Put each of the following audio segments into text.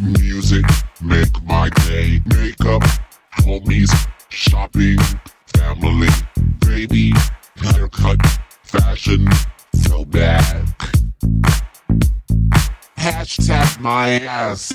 Music, make my day. Makeup, homies, shopping, family, baby, haircut, fashion, so bad. Hashtag my ass.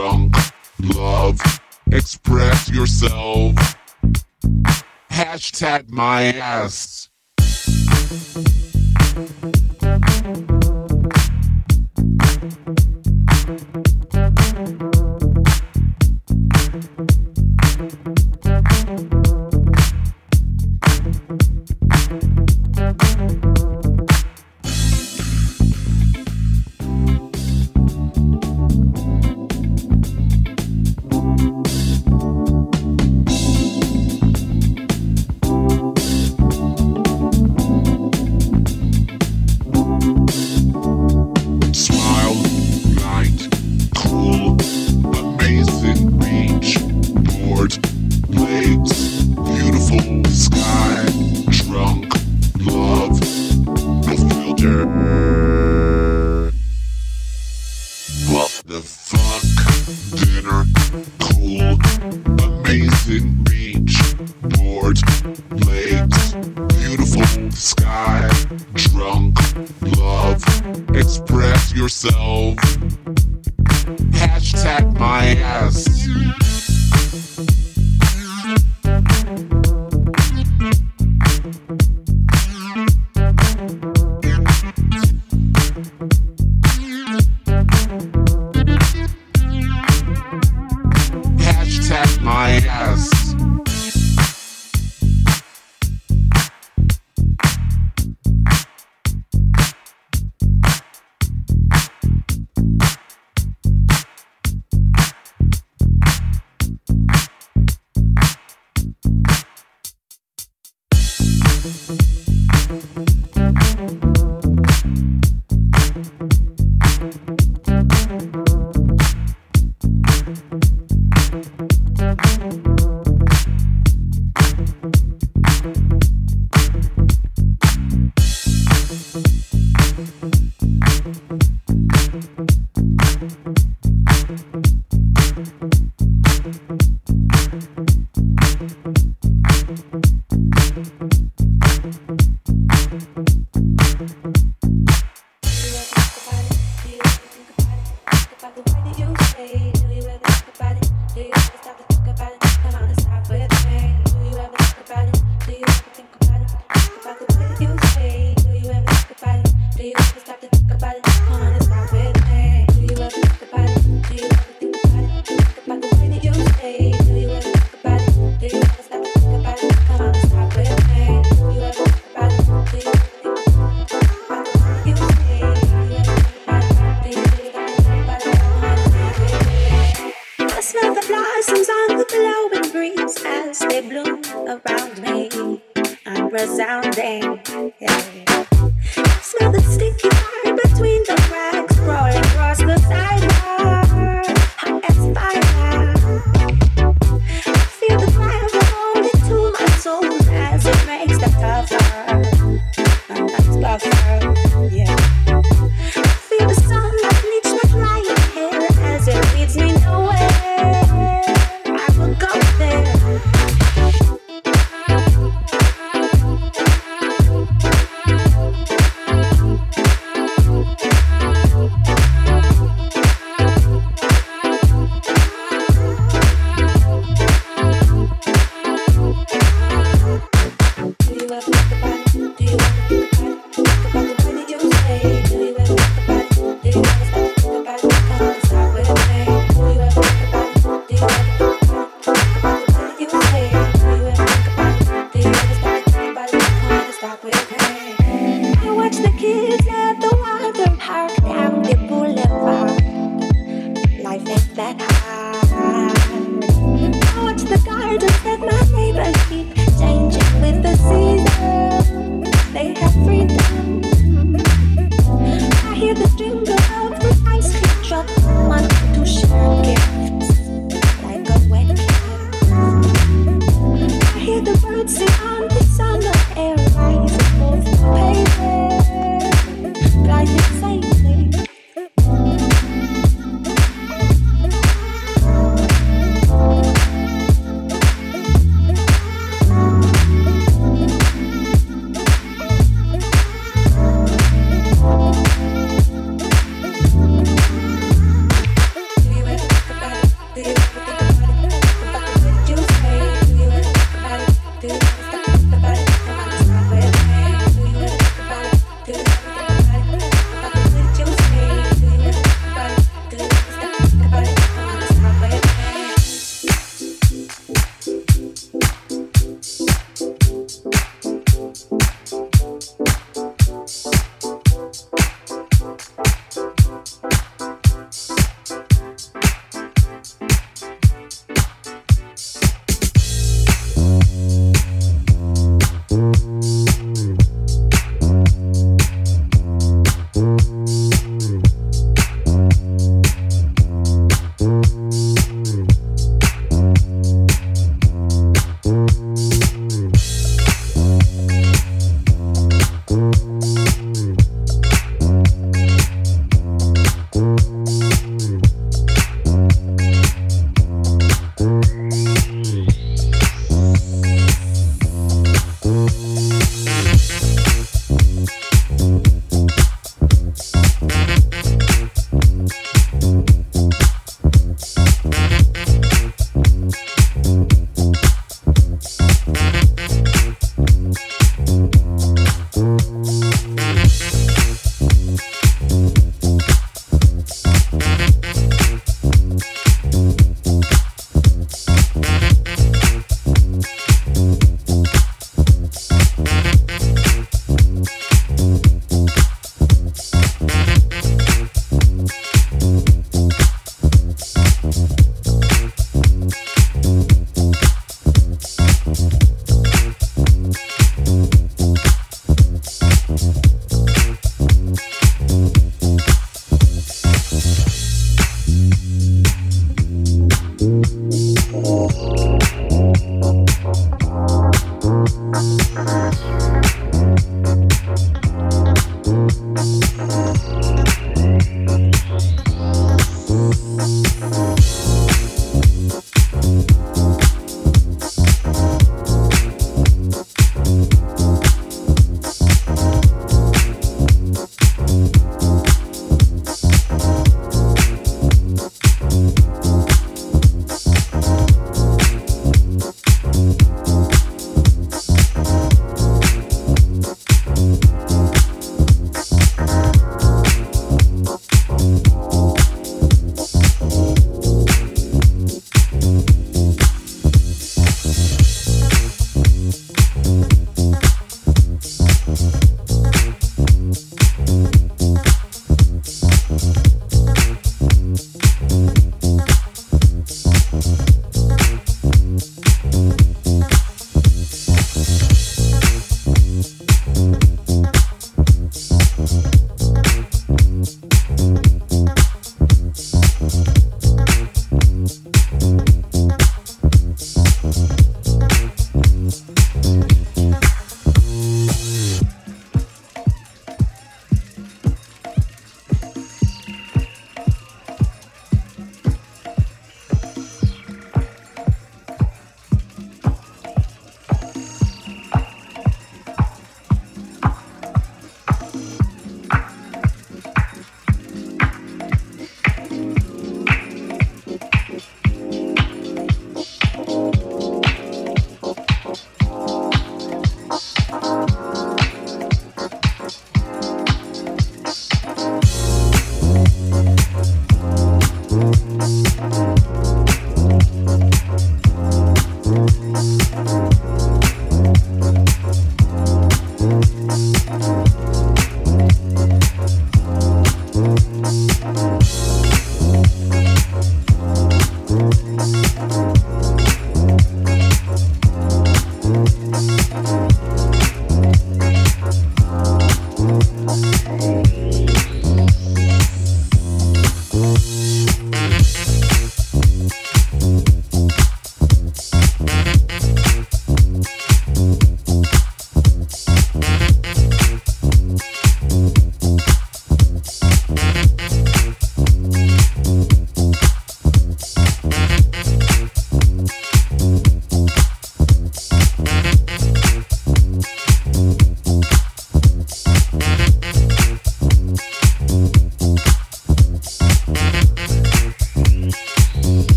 drunk love. Express yourself. Hashtag my ass.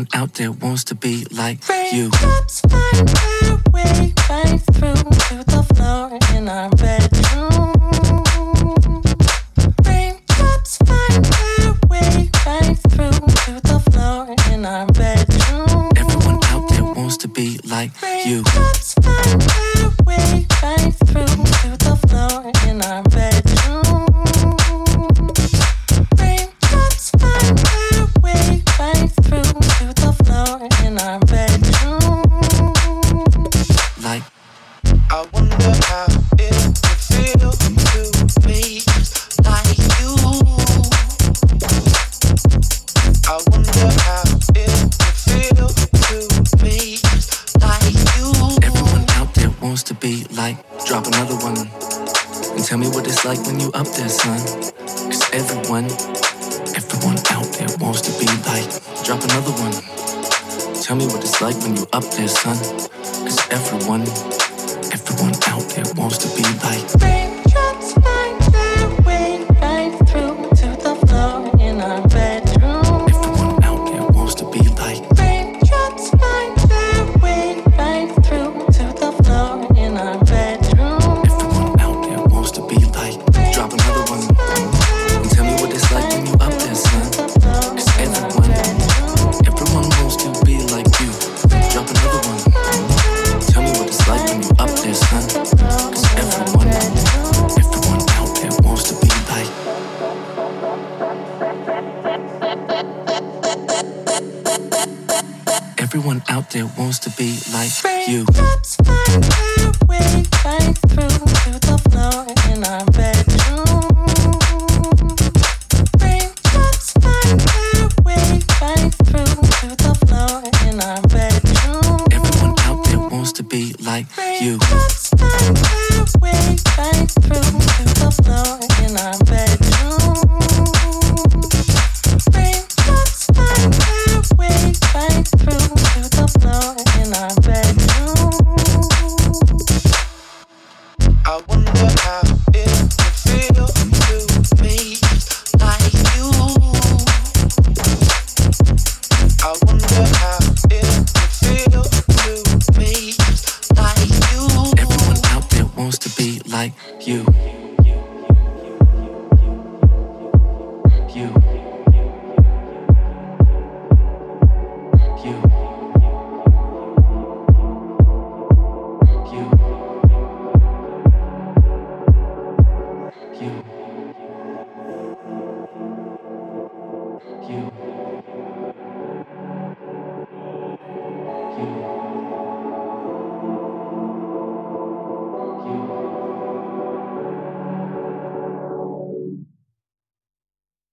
Everyone out there wants to be like you. Raindrops